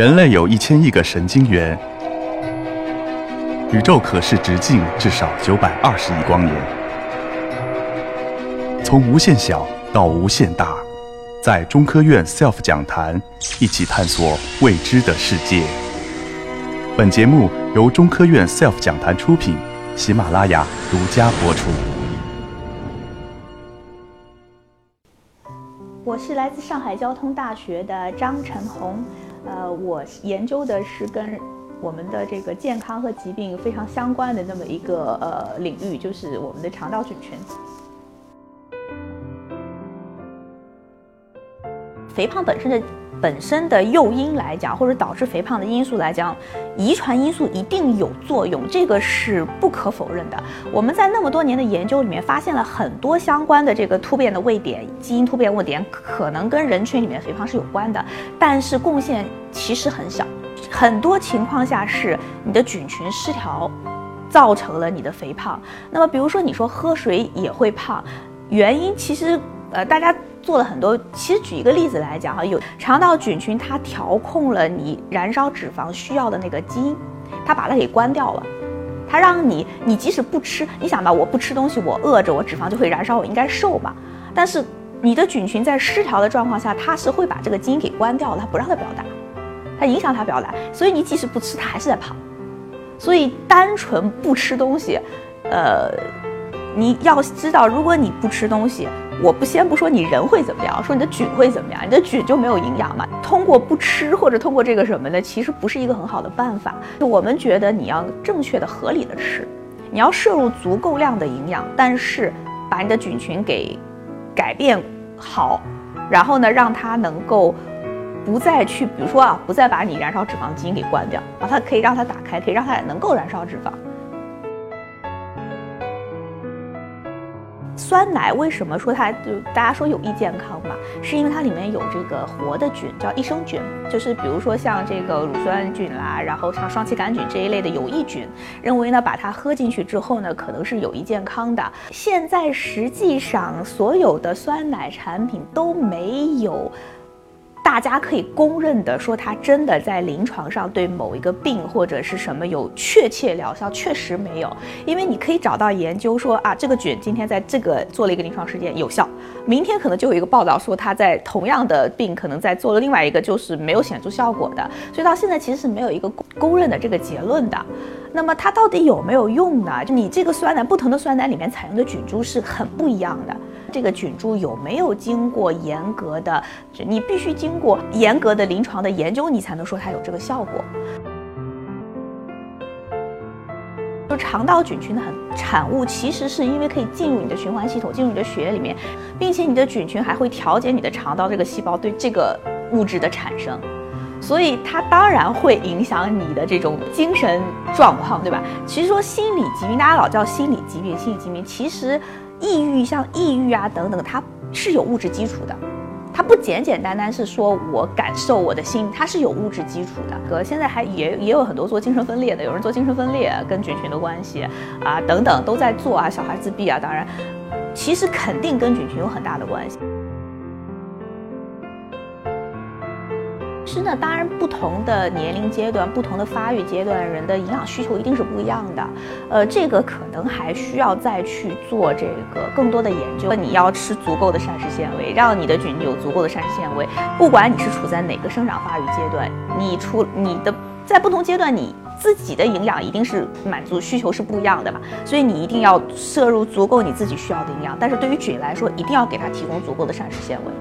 人类有一千亿个神经元，宇宙可视直径至少九百二十亿光年。从无限小到无限大，在中科院 SELF 讲坛一起探索未知的世界。本节目由中科院 SELF 讲坛出品，喜马拉雅独家播出。我是来自上海交通大学的张晨红，呃，我研究的是跟我们的这个健康和疾病非常相关的那么一个呃领域，就是我们的肠道菌群。肥胖本身的本身的诱因来讲，或者导致肥胖的因素来讲，遗传因素一定有作用，这个是不可否认的。我们在那么多年的研究里面，发现了很多相关的这个突变的位点，基因突变位点可能跟人群里面肥胖是有关的，但是贡献其实很小。很多情况下是你的菌群失调，造成了你的肥胖。那么比如说你说喝水也会胖，原因其实呃大家。做了很多，其实举一个例子来讲哈，有肠道菌群它调控了你燃烧脂肪需要的那个基因，它把它给关掉了，它让你你即使不吃，你想吧，我不吃东西，我饿着，我脂肪就会燃烧，我应该瘦嘛。但是你的菌群在失调的状况下，它是会把这个基因给关掉了，它不让它表达，它影响它表达，所以你即使不吃，它还是在胖。所以单纯不吃东西，呃，你要知道，如果你不吃东西。我不先不说你人会怎么样，说你的菌会怎么样，你的菌就没有营养嘛？通过不吃或者通过这个什么的，其实不是一个很好的办法。就我们觉得你要正确的、合理的吃，你要摄入足够量的营养，但是把你的菌群给改变好，然后呢，让它能够不再去，比如说啊，不再把你燃烧脂肪基因给关掉，把它可以让它打开，可以让它能够燃烧脂肪。酸奶为什么说它就大家说有益健康嘛？是因为它里面有这个活的菌，叫益生菌，就是比如说像这个乳酸菌啦，然后像双歧杆菌这一类的有益菌，认为呢把它喝进去之后呢，可能是有益健康的。现在实际上所有的酸奶产品都没有。大家可以公认的说，它真的在临床上对某一个病或者是什么有确切疗效，确实没有。因为你可以找到研究说啊，这个菌今天在这个做了一个临床实践有效，明天可能就有一个报道说它在同样的病可能在做了另外一个就是没有显著效果的。所以到现在其实是没有一个公认的这个结论的。那么它到底有没有用呢？就你这个酸奶，不同的酸奶里面采用的菌株是很不一样的。这个菌株有没有经过严格的？你必须经过严格的临床的研究，你才能说它有这个效果。就肠道菌群的很产物，其实是因为可以进入你的循环系统，进入你的血液里面，并且你的菌群还会调节你的肠道这个细胞对这个物质的产生，所以它当然会影响你的这种精神状况，对吧？其实说心理疾病，大家老叫心理疾病，心理疾病其实。抑郁像抑郁啊等等，它是有物质基础的，它不简简单单是说我感受我的心，它是有物质基础的。哥现在还也也有很多做精神分裂的，有人做精神分裂跟菌群的关系啊等等都在做啊，小孩自闭啊，当然，其实肯定跟菌群有很大的关系。是呢，当然，不同的年龄阶段、不同的发育阶段，人的营养需求一定是不一样的。呃，这个可能还需要再去做这个更多的研究。你要吃足够的膳食纤维，让你的菌有足够的膳食纤维。不管你是处在哪个生长发育阶段，你出你的在不同阶段，你自己的营养一定是满足需求是不一样的嘛。所以你一定要摄入足够你自己需要的营养。但是对于菌来说，一定要给它提供足够的膳食纤维。